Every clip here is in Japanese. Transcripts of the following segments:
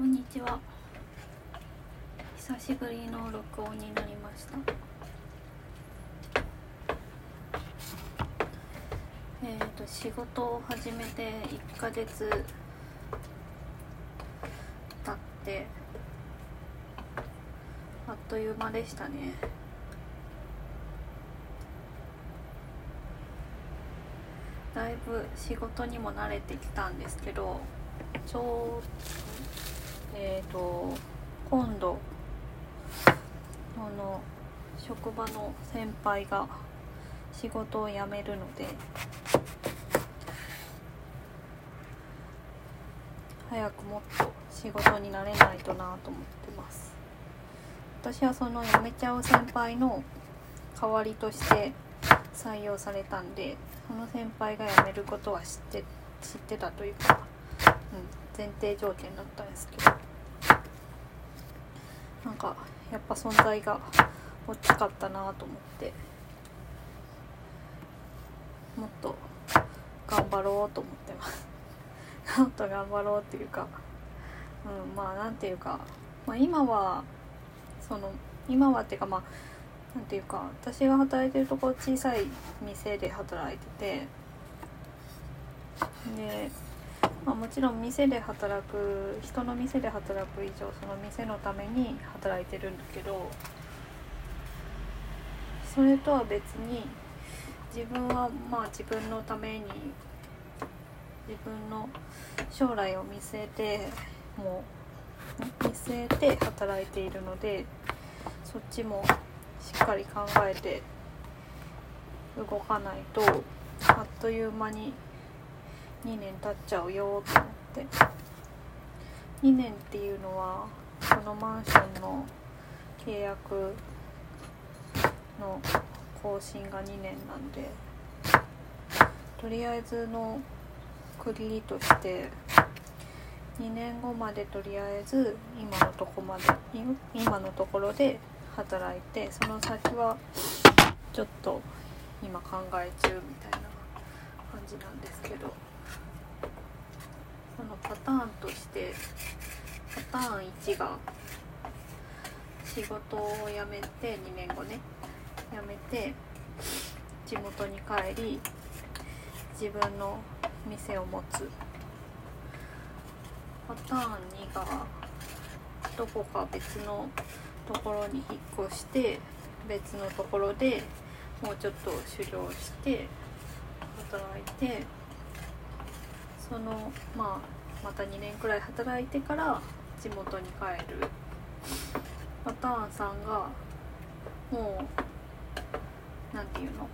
こんにちは。久しぶりの録音になりました。えっ、ー、と仕事を始めて1ヶ月経ってあっという間でしたね。だいぶ仕事にも慣れてきたんですけどちょうえ、ー、と今度あの職場の先輩が仕事を辞めるので早くもっと仕事になれないとなと思ってます。私はその辞めちゃう先輩の代わりとして採用されたんでその先輩が辞めることは知って知ってたというか、うん、前提条件だったんですけど。かやっぱ存在が大きかったなと思って。もっと頑張ろうと思ってます。もっと頑張ろうっていうか、うん、まあなんていうか、まあ、今はその今はっていうかまあなんていうか私が働いてるとこ小さい店で働いててで、まあ、もちろん店で働く人の店で働く以上その店のために働いてるんだけどそれとは別に自分はまあ自分のために自分の将来を見据えてもう見据えて働いているのでそっちもしっかり考えて動かないとあっという間に2年経っちゃうよと思って。2年っていうのはこのマンションの契約の更新が2年なんでとりあえずの区切りとして2年後までとりあえず今のとこまで今のところで働いてその先はちょっと今考え中みたいな感じなんですけど。パターンとしてパターン1が仕事を辞めて2年後ね。辞めて地元に帰り自分の店を持つ。パターン2がどこか別のところに引っ越して別のところでもうちょっと修行して働いてそのまあまた2年くらい働いてから地元に帰る。パターンさんがもう何て言うの？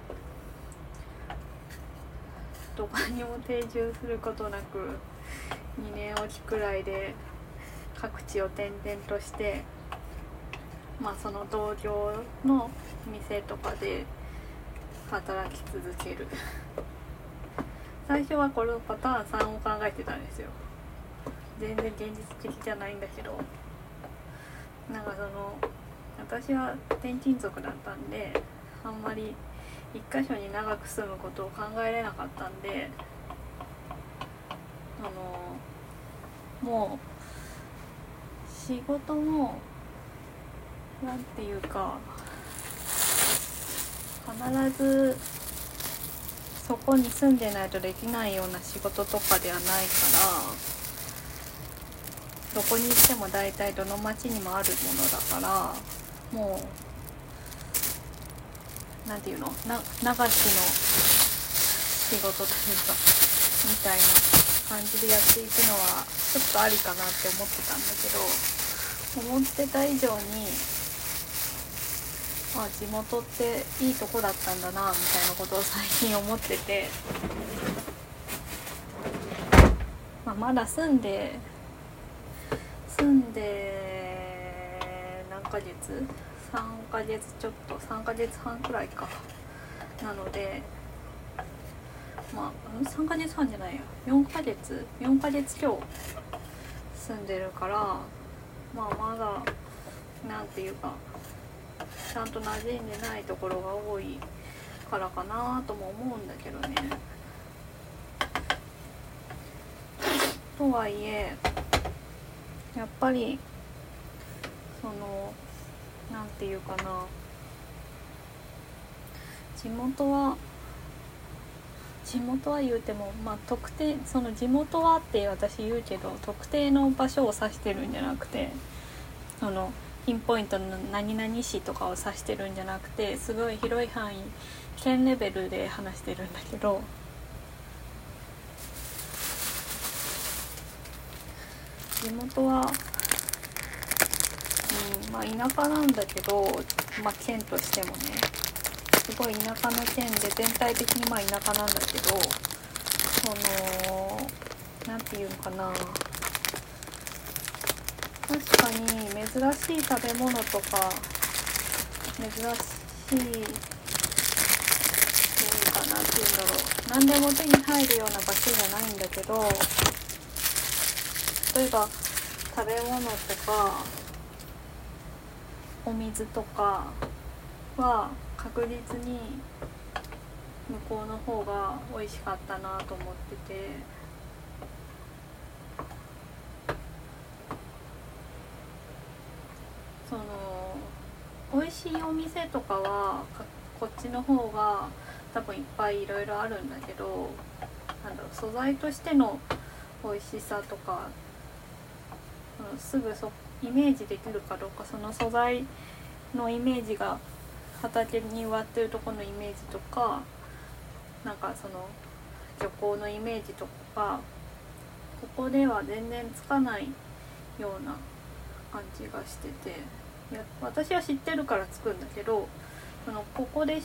どこにも定住することなく2年おきくらいで各地を転々としてまあその同業の店とかで働き続ける。最初はこのパターン3を考えてたんですよ。全然現実的じゃないんだけどなんかその私は転勤族だったんであんまり一箇所に長く住むことを考えれなかったんであのもう仕事もなんていうか必ずそこに住んでないとできないような仕事とかではないからどこに行っても大体どの町にもあるものだからもう何て言うの？な流しの仕事というかみたいな感じでやっていくのはちょっとありかなって思ってたんだけど思ってた以上にあ、地元っていいとこだったんだなみたいなことを最近思ってて、まあ、まだ住んで住んで何ヶ月？3ヶ月ちょっと。3ヶ月半くらいか。なのでまあ3ヶ月半じゃないや。4ヶ月？4ヶ月今日住んでるからまあまだなんていうかちゃんと馴染んでないところが多いからかなとも思うんだけどね。とはいえやっぱりそのなんていうかな。地元は地元は言うてもまあ特定その地元はって私言うけど特定の場所を指してるんじゃなくてそのピンポイントの何々市とかを指してるんじゃなくてすごい広い範囲県レベルで話してるんだけど地元は、うん、まあ田舎なんだけど、まあ、県としてもねすごい田舎の県で全体的にまあ田舎なんだけどその何て言うのかな。確かに珍しい食べ物とか珍しいどうかなっていうんだろう。何でも手に入るような場所じゃないんだけど例えば食べ物とかお水とかは確実に向こうの方が美味しかったなと思ってて。その美味しいお店とかはこっちの方が多分いっぱいいろいろあるんだけどなんだろう素材としての美味しさとかうん、すぐそイメージできるかどうかその素材のイメージが畑に植わってるとこのイメージとかなんかその漁港のイメージとかここでは全然つかないような感じがしてていや私は知ってるからつくんだけどそのここで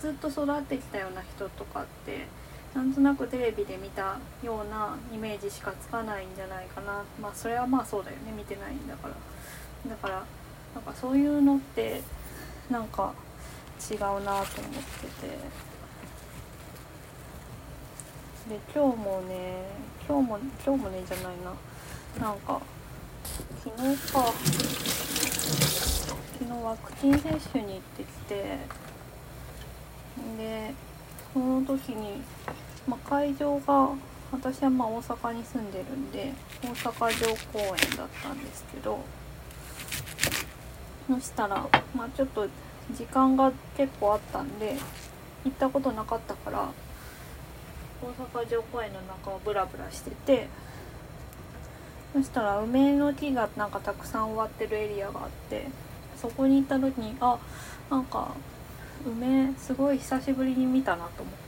ずっと育ってきたような人とかってなんとなくテレビで見たようなイメージしかつかないんじゃないかな。まあそれはまあそうだよね。見てないんだから。だからなんかそういうのってなんか違うなと思ってて。で今日もね今日も今日もねじゃないな。なんか昨日か。昨日ワクチン接種に行ってきて。での時に、まあ、会場が私はまあ大阪に住んでるんで大阪城公園だったんですけどそしたら、まあ、ちょっと時間が結構あったんで行ったことなかったから大阪城公園の中をブラブラしててそしたら梅の木がなんかたくさん植わってるエリアがあってそこに行った時にあなんか梅すごい久しぶりに見たなと思って。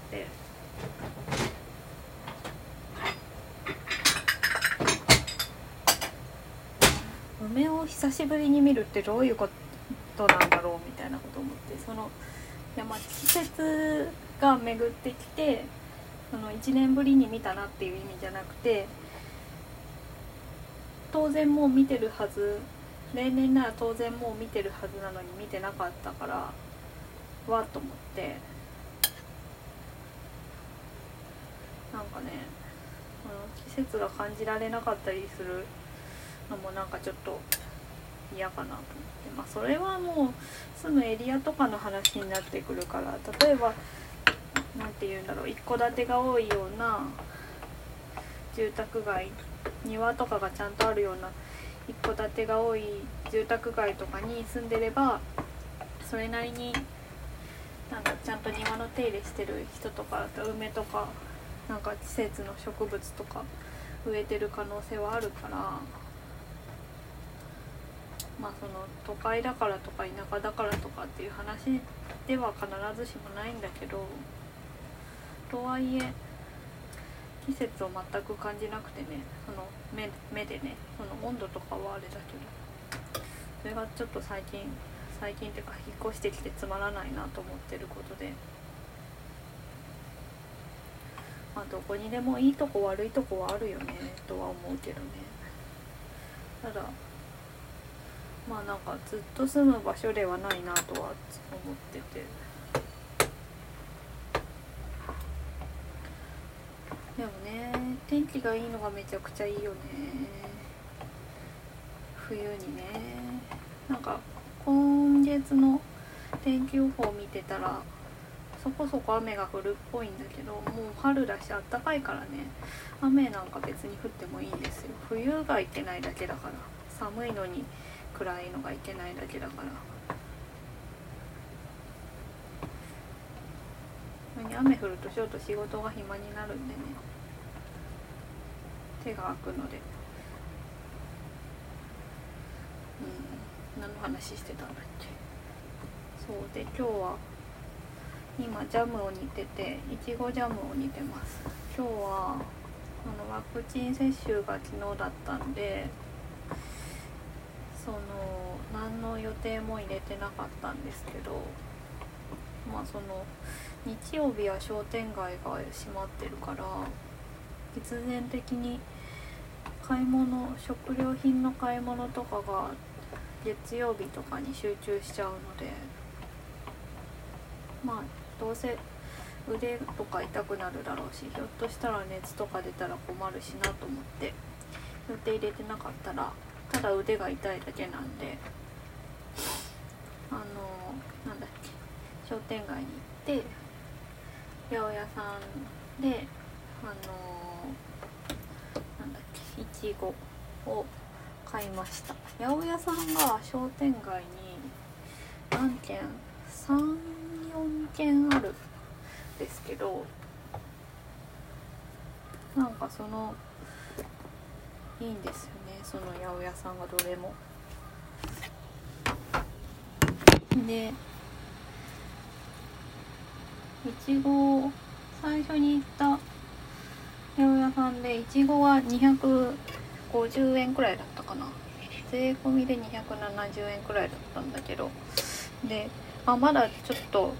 梅を久しぶりに見るってどういうことなんだろうみたいなこと思ってそのいやまあ季節が巡ってきてその1年ぶりに見たなっていう意味じゃなくて当然もう見てるはず例年なら当然もう見てるはずなのに見てなかったからわっと思って。なんかねこの季節が感じられなかったりするのもなんかちょっと嫌かなと思って。まあそれはもう住むエリアとかの話になってくるから例えば何て言うんだろう一戸建てが多いような住宅街庭とかがちゃんとあるような一戸建てが多い住宅街とかに住んでればそれなりになんかちゃんと庭の手入れしてる人とか梅とかなんか季節の植物とか植えてる可能性はあるからまあその都会だからとか田舎だからとかっていう話では必ずしもないんだけどとはいえ季節を全く感じなくてねその目目でねその温度とかはあれだけどそれがちょっと最近最近っていうか引っ越してきてつまらないなと思ってることでまあどこにでもいいとこ悪いとこはあるよねとは思うけどね。ただまあなんかずっと住む場所ではないなとは思ってて。でもね天気がいいのがめちゃくちゃいいよね。冬にね。なんか今月の天気予報を見てたらそこそこ雨が降るっぽいんだけどもう春だしあったかいからね。雨なんか別に降ってもいいんですよ。冬がいけないだけだから。寒いのに暗いのがいけないだけだから。雨降るとちょっと仕事が暇になるんでね。手が空くので。うん。何の話してたんだっけ。そうで今日は今ジャムを煮てていちごジャムを煮てます。今日はあのワクチン接種が昨日だったんでその何の予定も入れてなかったんですけどまあその日曜日は商店街が閉まってるから必然的に買い物食料品の買い物とかが月曜日とかに集中しちゃうのでまあどうせ腕とか痛くなるだろうしひょっとしたら熱とか出たら困るしなと思って予定入れてなかったらただ腕が痛いだけなんであのなんだっけ商店街に行って八百屋さんであのなんだっけいちごを買いました。八百屋さんが商店街に何軒？34軒あるんですけどなんかそのいいんですよね。その八百屋さんがどれも。でいちご最初に行った八百屋さんでいちごは250円くらいだったかな。税込みで270円くらいだったんだけど。であまだちょっと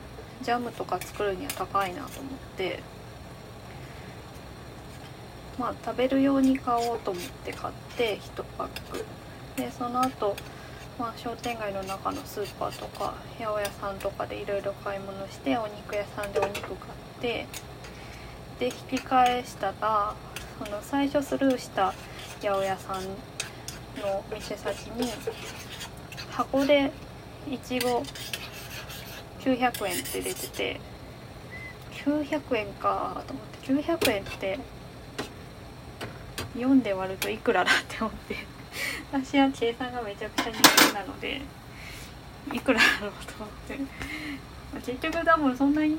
ジャムとか作るには高いなと思ってまあ食べるように買おうと思って買って1パック。でその後まあ、商店街の中のスーパーとか八百屋さんとかでいろいろ買い物してお肉屋さんでお肉買ってで引き返したらその最初スルーした八百屋さんの店先に箱でいちご900円って出てて。900円かと思って。900円って4で割るといくらだって思って。私は計算がめちゃくちゃ苦手なのでいくらだろうと思って。結局多分そんなにうん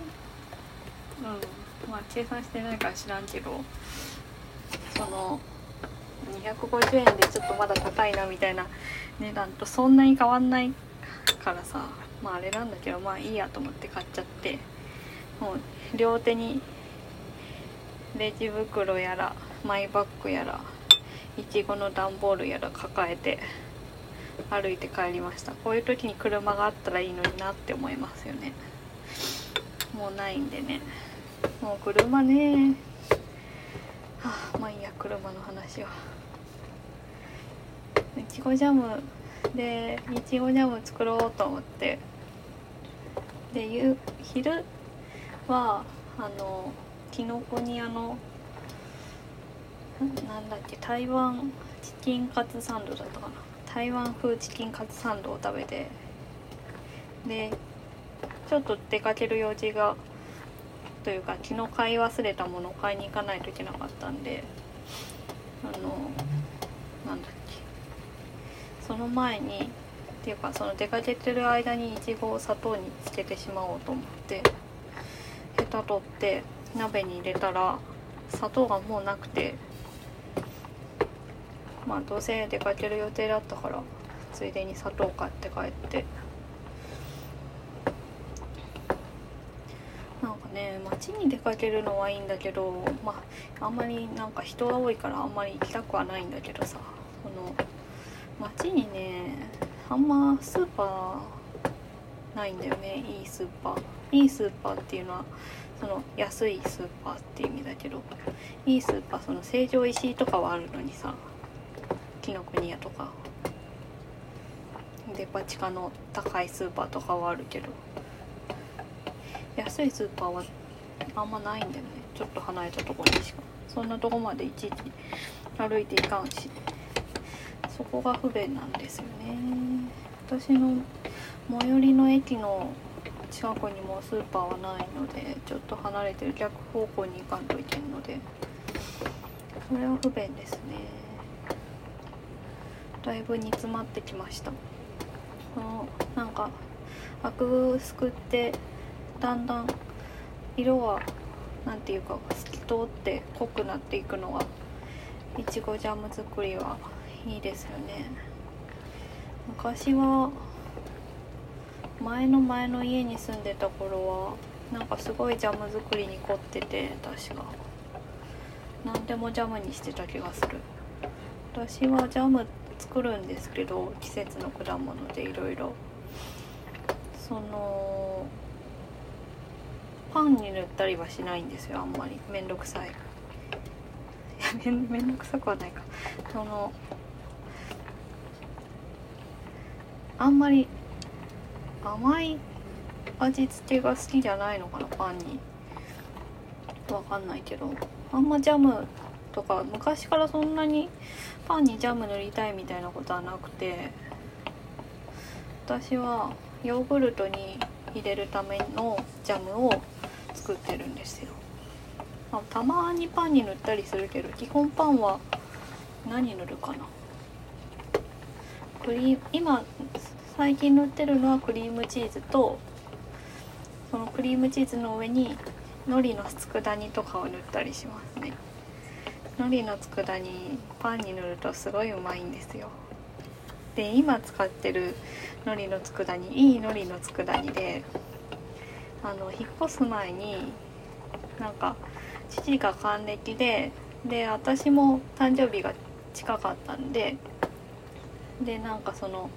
まあ計算してないから知らんけどその250円でちょっとまだ高いなみたいな値段とそんなに変わんないからさ。まああれなんだけどまあいいやと思って買っちゃってもう両手にレジ袋やらマイバッグやらいちごの段ボールやら抱えて歩いて帰りました。こういう時に車があったらいいのになって思いますよね。もうないんでね。もう車ね。はあまあいいや車の話は。いちごジャムでいちごジャム作ろうと思ってで夕昼はあのきのこ煮屋のなんだっけ台湾チキンカツサンドだったかな。台湾風チキンカツサンドを食べてでちょっと出かける用事がというか昨日買い忘れたものを買いに行かないといけなかったんであのなんだっけ。その前にっていうかその出かけてる間にいちごを砂糖につけてしまおうと思ってヘタ取って鍋に入れたら砂糖がもうなくてまあどうせ出かける予定だったからついでに砂糖買って帰って。なんかね街に出かけるのはいいんだけどまああんまりなんか人が多いからあんまり行きたくはないんだけどさその街にねあんまスーパーないんだよねいいスーパー。いいスーパーっていうのはその安いスーパーって意味だけどいいスーパーその成城石井とかはあるのにさ紀ノ国屋とか。デパ地下の高いスーパーとかはあるけど。安いスーパーはあんまないんだよね。ちょっと離れたところにしか。そんなとこまでいちいち歩いていかんし。そこが不便なんですよね。私の最寄りの駅の近くにもスーパーはないのでちょっと離れてる逆方向に行かんといけんのでそれは不便ですね。だいぶ煮詰まってきました。このなんかアクすくってだんだん色がなんていうか透き通って濃くなっていくのがいちごジャム作りはいいですよね。昔は前の前の家に住んでた頃はなんかすごいジャム作りに凝ってて確か。何でもジャムにしてた気がする。私はジャム作るんですけど季節の果物でいろいろ。そのパンに塗ったりはしないんですよあんまり。めんどくさい。めんめんどくさくはないか。そのあんまり甘い味付けが好きじゃないのかなパンに。わかんないけど。あんまジャムとか昔からそんなにパンにジャム塗りたいみたいなことはなくて私はヨーグルトに入れるためのジャムを作ってるんですよ、まあ、たまにパンに塗ったりするけど基本パンは何塗るかな。クリーム今最近塗ってるのはクリームチーズとそのクリームチーズの上に海苔の佃煮とかを塗ったりしますね。海苔の佃煮パンに塗るとすごいうまいんですよ。で今使ってる海苔の佃煮いい海苔の佃煮であの引っ越す前になんか父が還暦でで私も誕生日が近かったんででなんかその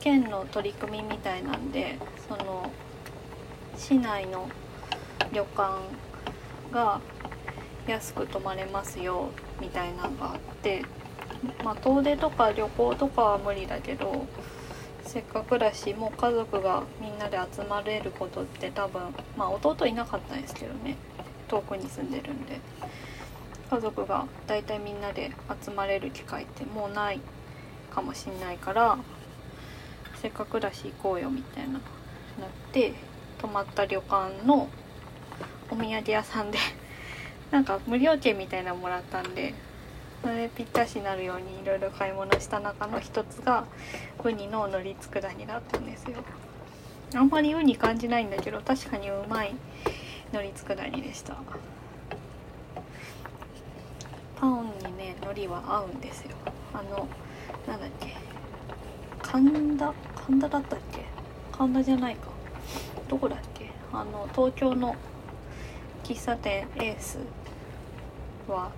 県の取り組みみたいなんでその市内の旅館が安く泊まれますよみたいなのがあってまあ遠出とか旅行とかは無理だけどせっかくだしもう家族がみんなで集まれることって多分まあ弟いなかったんですけどね遠くに住んでるんで。家族が大体みんなで集まれる機会ってもうないかもしんないからせっかくだし行こうよみたいななって泊まった旅館のお土産屋さんで なんか無料券みたいなのもらったんでそれぴったしになるようにいろいろ買い物した中の一つがウニの海苔佃煮だったんですよ。あんまりウニ感じないんだけど確かにうまい海苔佃煮でした。パンにね海苔は合うんですよ。あのなんだっけ神田神田だったっけ？神田じゃないか。どこだっけ？あの東京の喫茶店エースは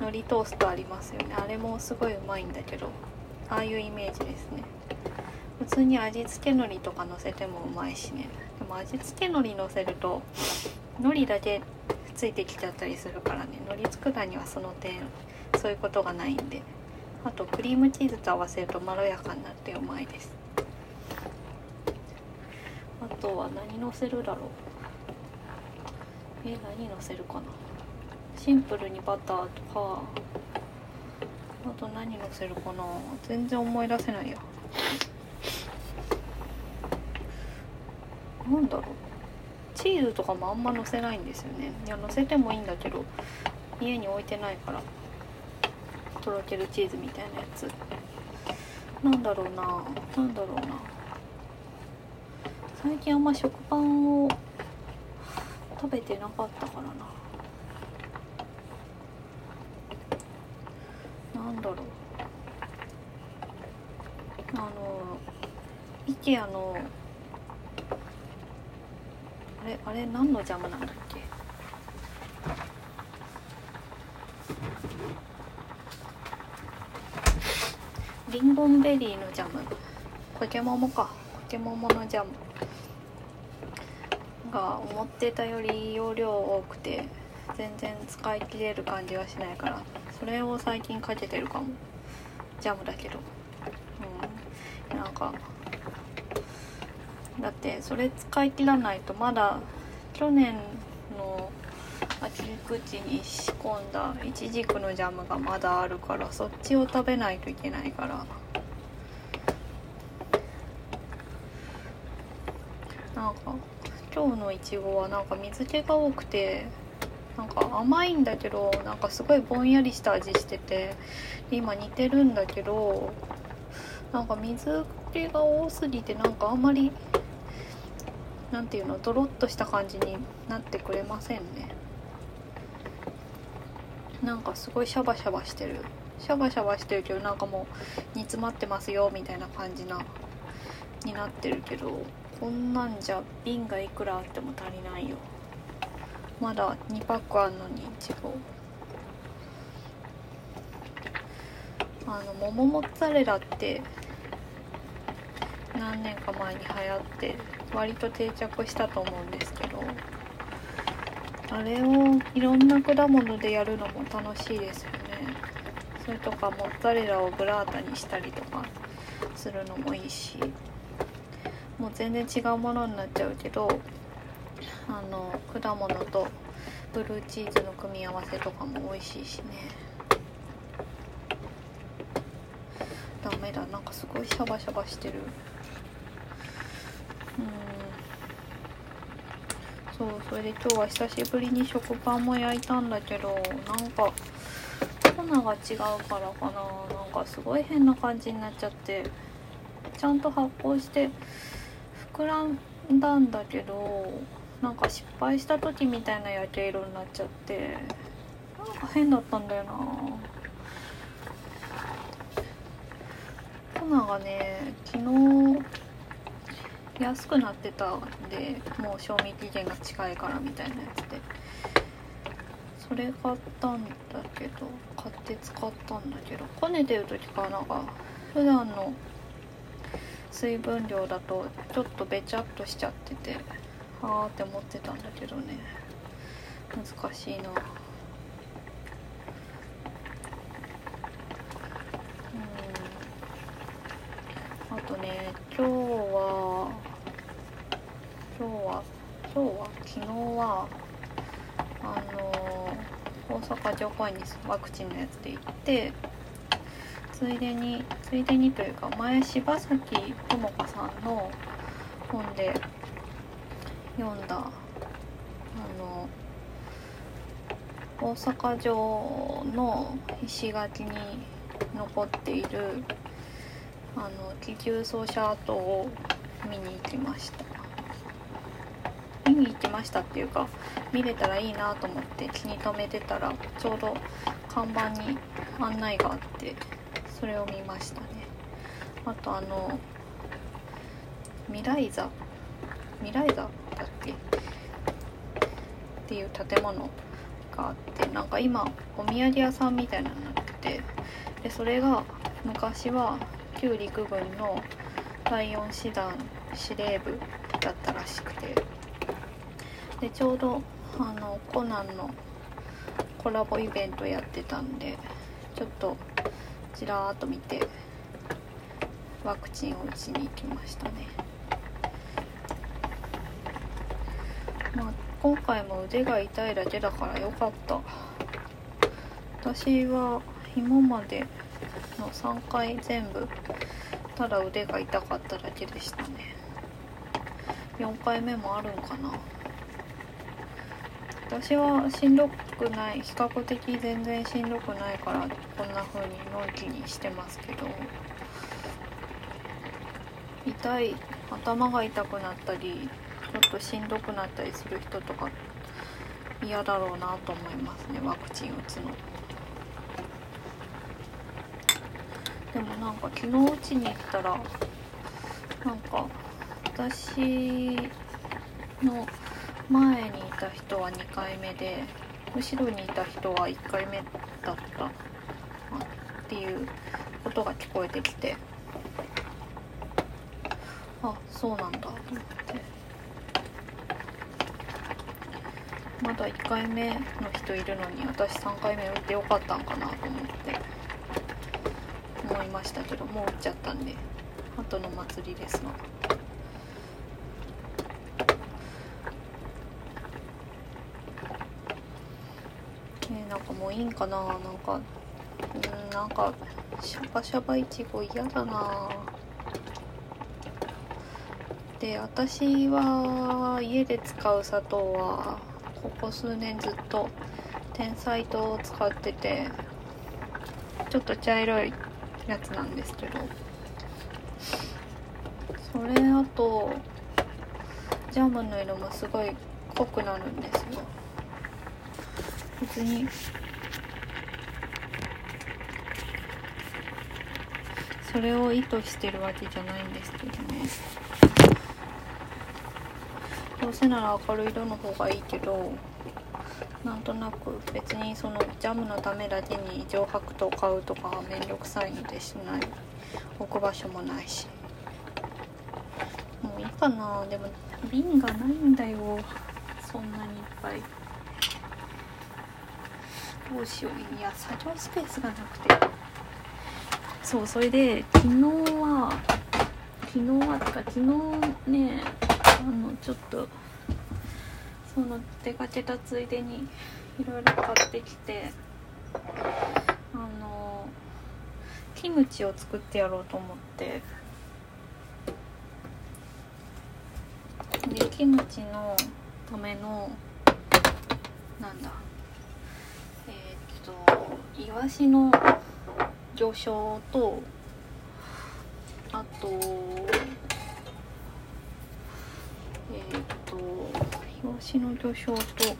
海苔トーストありますよね。あれもすごいうまいんだけどああいうイメージですね。普通に味付け海苔とかのせてもうまいしね。でも味付け海苔のせると海苔だけついてきちゃったりするからね。海苔佃煮はその点そういうことがないんで。あとクリームチーズと合わせるとまろやかになってうまいです。とは何のせるだろう？え何のせるかな？シンプルにバターとか。あと何のせるかな？全然思い出せないや。なんだろう？チーズとかもあんまのせないんですよね。いやのせてもいいんだけど家に置いてないから。とろけるチーズみたいなやつ。なんだろうな？なんだろうな？最近あんま食パンを食べてなかったからな。なんだろう。あの IKEA のあれあれ何のジャムなんだっけ？リンゴンベリーのジャム。ポケモモか。ポケモモのジャム。が思ってたより容量多くて全然使い切れる感じがしないからそれを最近かけてるかも。ジャムだけど。うん。なんかだってそれ使い切らないとまだ去年の秋口に仕込んだいちじくのジャムがまだあるからそっちを食べないといけないから。なんか今日のいちごはなんか水気が多くてなんか甘いんだけどなんかすごいぼんやりした味してて今似てるんだけどなんか水気が多すぎてなんかあんまりなんていうのドロッとした感じになってくれませんね。なんかすごいシャバシャバしてる。シャバシャバしてるけどなんかもう煮詰まってますよみたいな感じなになってるけど。こんなんじゃ瓶がいくらあっても足りないよ。まだ2パックあんのにいちごあの桃モッツァレラって何年か前に流行って割と定着したと思うんですけどあれをいろんな果物でやるのも楽しいですよね。それとかモッツァレラをブラータにしたりとかするのもいいし。全然違うものになっちゃうけどあの果物とブルーチーズの組み合わせとかも美味しいしね。ダメだ。なんかすごいシャバシャバしてる。うん。そうそれで今日は久しぶりに食パンも焼いたんだけどなんか粉が違うからかな。なんかすごい変な感じになっちゃってちゃんと発酵して膨らんだんだけどなんか失敗した時みたいな焼け色になっちゃってなんか変だったんだよな。粉がね昨日安くなってたんでもう賞味期限が近いからみたいなやつで。それ買ったんだけど買って使ったんだけどこねてる時からなんか普段の水分量だとちょっとべちゃっとしちゃっててはあって思ってたんだけどね。難しいな。うん。あとね今日は今日は今日は昨日はあの大阪城公園にワクチンのやつで行ってついでについでにというか前柴咲友香さんの本で読んだあの大阪城の石垣に残っているあの気球奏者跡を見に行きました。見に行きましたっていうか見れたらいいなと思って気に留めてたらちょうど看板に案内があって。それを見ましたね。あとあの未来座未来座だっけ？っていう建物があってなんか今お土産屋さんみたいなのになっててでそれが昔は旧陸軍の第4師団司令部だったらしくてでちょうどあのコナンのコラボイベントやってたんでちょっとちらーっと見てワクチンを打ちに行きましたね、まあ、今回も腕が痛いだけだからよかった。私は今までの3回全部ただ腕が痛かっただけでしたね。4回目もあるんかな。私はしんどくくない比較的全然しんどくないからこんな風にのんきにしてますけど。痛い頭が痛くなったりちょっとしんどくなったりする人とか嫌だろうなと思いますねワクチン打つの。でもなんか昨日うちに行ったらなんか私の前にいた人は2回目で後ろにいた人は1回目だったっていうことが聞こえてきてあそうなんだと思ってまだ1回目の人いるのに私3回目打ってよかったんかなと思って思いましたけどもう打っちゃったんで後の祭りですわ。もういいんかな？なんかうんなんかシャバシャバいちご嫌だな。で私は家で使う砂糖はここ数年ずっと天才糖を使っててちょっと茶色いやつなんですけど。それあとジャムの色もすごい濃くなるんですよ。別にそれを意図してるわけじゃないんですけどね。どうせなら明るい色の方がいいけどなんとなく別にそのジャムのためだけに上白糖買うとかはめんどくさいのでしない。置く場所もないし。もういいかな。でも瓶がないんだよ。そんなにいっぱい。どうしよう。いや作業スペースがなくて。そうそれで昨日は昨日はとか昨日ねあのちょっとその出かけたついでにいろいろ買ってきてあのキムチを作ってやろうと思って。でキムチのためのなんだえー、っとイワシの魚醤とあとえー、とイワシの魚醤と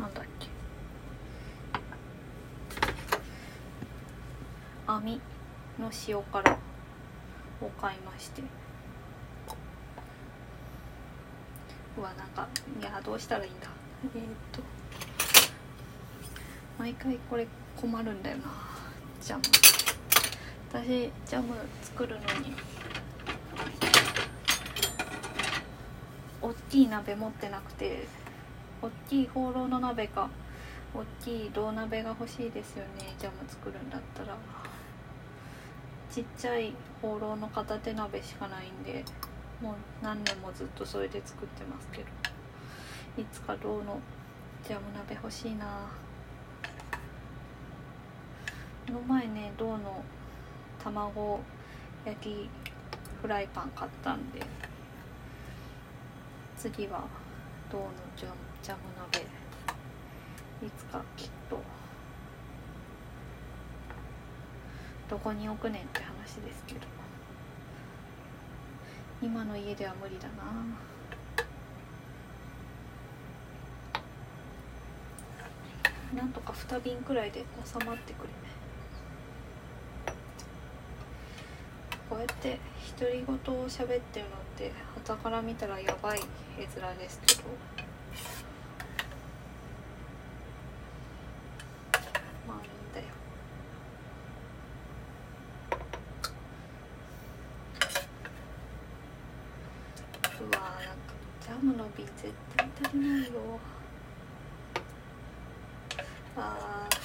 なんだっけ。網の塩辛を買いまして。うわなんかいやどうしたらいいんだ。えー、っと。毎回これ困るんだよな。ジャム。私ジャム作るのに大きい鍋持ってなくて大きいホーローの鍋か大きい銅鍋が欲しいですよねジャム作るんだったら。ちっちゃいホーローの片手鍋しかないんでもう何年もずっとそれで作ってますけど。いつか銅のジャム鍋欲しいな。の前ね銅の卵焼きフライパン買ったんで次は銅のジャムジャム鍋いつかきっとどこに置くねんって話ですけど今の家では無理だな。なんとか2瓶くらいで収まってくれこうやって独り言を喋ってるのって傍から見たらやばい絵面ですけど。まあいいんだよ。うわーなんかジャムの瓶絶対足りないよ。あー。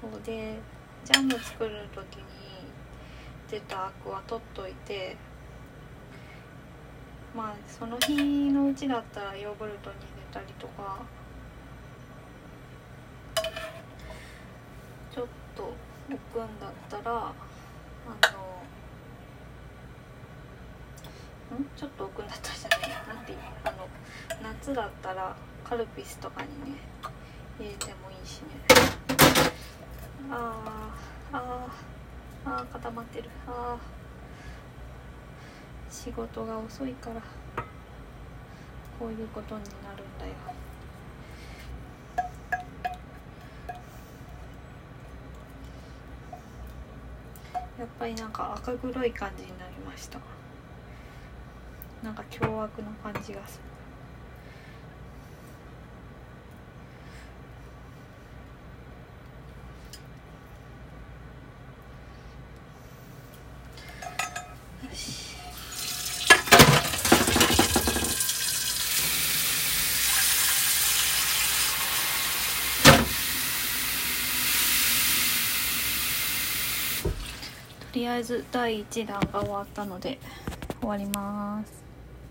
そうでジャム作る時に出たアクは取っといてまあその日のうちだったらヨーグルトに入れたりとかちょっと置くんだったらあのん？ちょっと置くんだったらじゃないなんていうあの夏だったらカルピスとかにね入れてもいいしね。あーあーあ固まってる。あー。仕事が遅いからこういうことになるんだよ。やっぱりなんか赤黒い感じになりました。なんか凶悪な感じがするよしとりあえず第1弾が終わったので終わります。